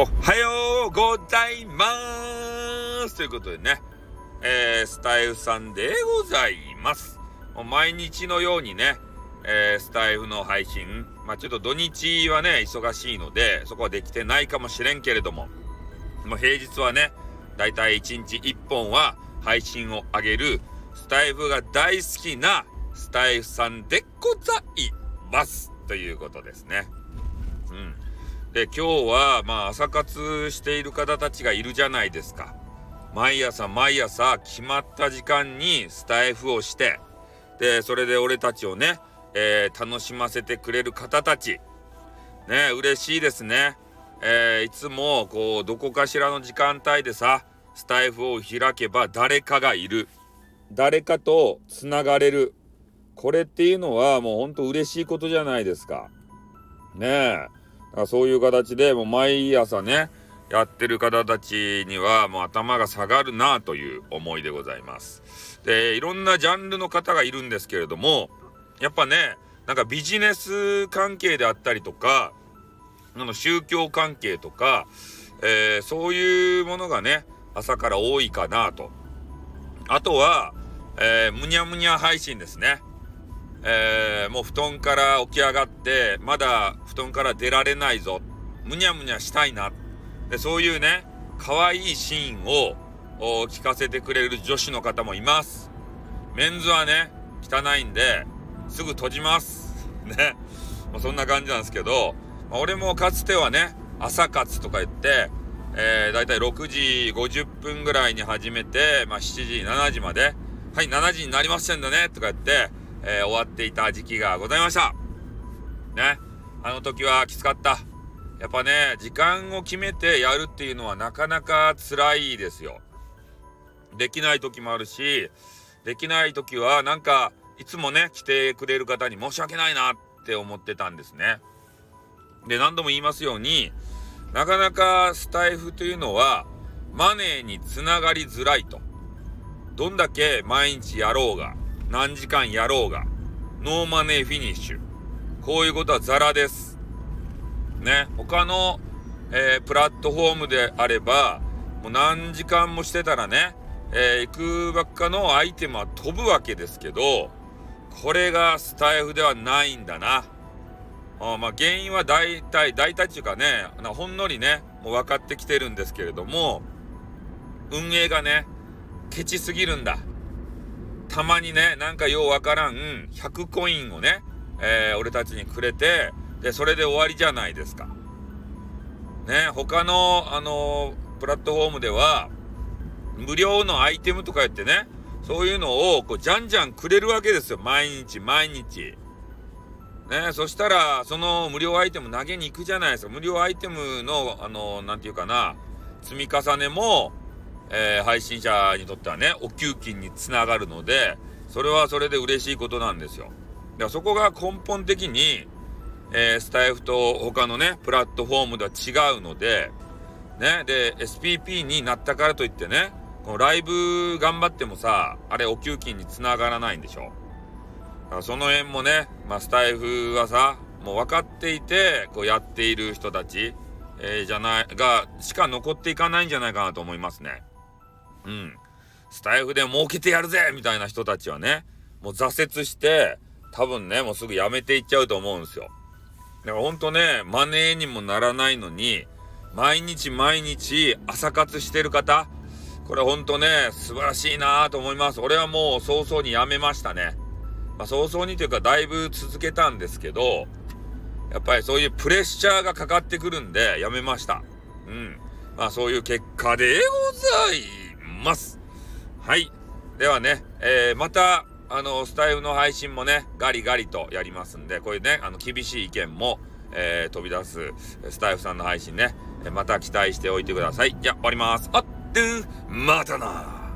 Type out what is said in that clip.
おはようございますということでね、えー、スタイフさんでございます。もう毎日のようにね、えー、スタイフの配信、まあちょっと土日はね、忙しいので、そこはできてないかもしれんけれども、もう平日はね、だいたい1日1本は配信を上げる、スタイフが大好きなスタイフさんでございます。ということですね。うん。で、今日は、まあ、朝活している方たちがいるじゃないですか。毎朝毎朝決まった時間にスタイフをして、で、それで俺たちをね、えー、楽しませてくれる方たち。ね、嬉しいですね。えー、いつも、こう、どこかしらの時間帯でさ、スタイフを開けば誰かがいる。誰かと繋がれる。これっていうのはもうほんと嬉しいことじゃないですか。ねえ。だそういう形でもう毎朝ね、やってる方たちにはもう頭が下がるなという思いでございます。で、いろんなジャンルの方がいるんですけれども、やっぱね、なんかビジネス関係であったりとか、あの宗教関係とか、えー、そういうものがね、朝から多いかなと。あとは、えー、むにゃむにゃ配信ですね。えー、もう布団から起き上がって、まだ団から出られないぞ。むにゃむにゃしたいな。で、そういうね、可愛いいシーンを聞かせてくれる女子の方もいます。メンズはね、汚いんで、すぐ閉じます。ね。まあ、そんな感じなんですけど、まあ、俺もかつてはね、朝活とか言って、えー、だいたい6時50分ぐらいに始めて、まあ、7時、7時まで、はい、7時になりましたんだね、とか言って、えー、終わっていた時期がございました。ね。あの時はきつかった。やっぱね、時間を決めてやるっていうのはなかなか辛いですよ。できない時もあるし、できない時はなんか、いつもね、来てくれる方に申し訳ないなって思ってたんですね。で、何度も言いますように、なかなかスタエフというのは、マネーにつながりづらいと。どんだけ毎日やろうが、何時間やろうが、 no money finish。こういうことはザラです。ね、他の、えー、プラットフォームであれば、もう何時間もしてたらね、えー、幾ばくかのアイテムは飛ぶわけですけど、これがスタイフではないんだな。あまあ原因は大体、大体っていうかね、ほんのりね、もう分かってきてるんですけれども、運営がね、ケチすぎるんだ。たまにね、なんかようわからん100コインをね、えー、俺たちにくれて、で、それで終わりじゃないですか。ね、他の、あのー、プラットフォームでは、無料のアイテムとか言ってね、そういうのを、こう、じゃんじゃんくれるわけですよ。毎日、毎日。ね、そしたら、その無料アイテム投げに行くじゃないですか。無料アイテムの、あのー、ていうかな、積み重ねも、えー、配信者にとってはね、お給金につながるので、それはそれで嬉しいことなんですよ。だからそこが根本的に、えー、スタイフと他のね、プラットフォームでは違うので、ね、で、SPP になったからといってね、このライブ頑張ってもさ、あれお給金につながらないんでしょ。だからその辺もね、まあ、スタイフはさ、もう分かっていて、こうやっている人たち、えー、じゃない、が、しか残っていかないんじゃないかなと思いますね。うん。スタイフで儲けてやるぜみたいな人たちはね、もう挫折して、多分ね、もうすぐ辞めていっちゃうと思うんですよ。だからほんとね、マネーにもならないのに、毎日毎日朝活してる方、これほんとね、素晴らしいなぁと思います。俺はもう早々に辞めましたね。まあ早々にというかだいぶ続けたんですけど、やっぱりそういうプレッシャーがかかってくるんで辞めました。うん。まあそういう結果でございます。はい。ではね、えー、また、あの、スタイフの配信もね、ガリガリとやりますんで、こういうね、あの、厳しい意見も、えー、飛び出す、スタイフさんの配信ね、また期待しておいてください。じゃ、終わります。あっ、またな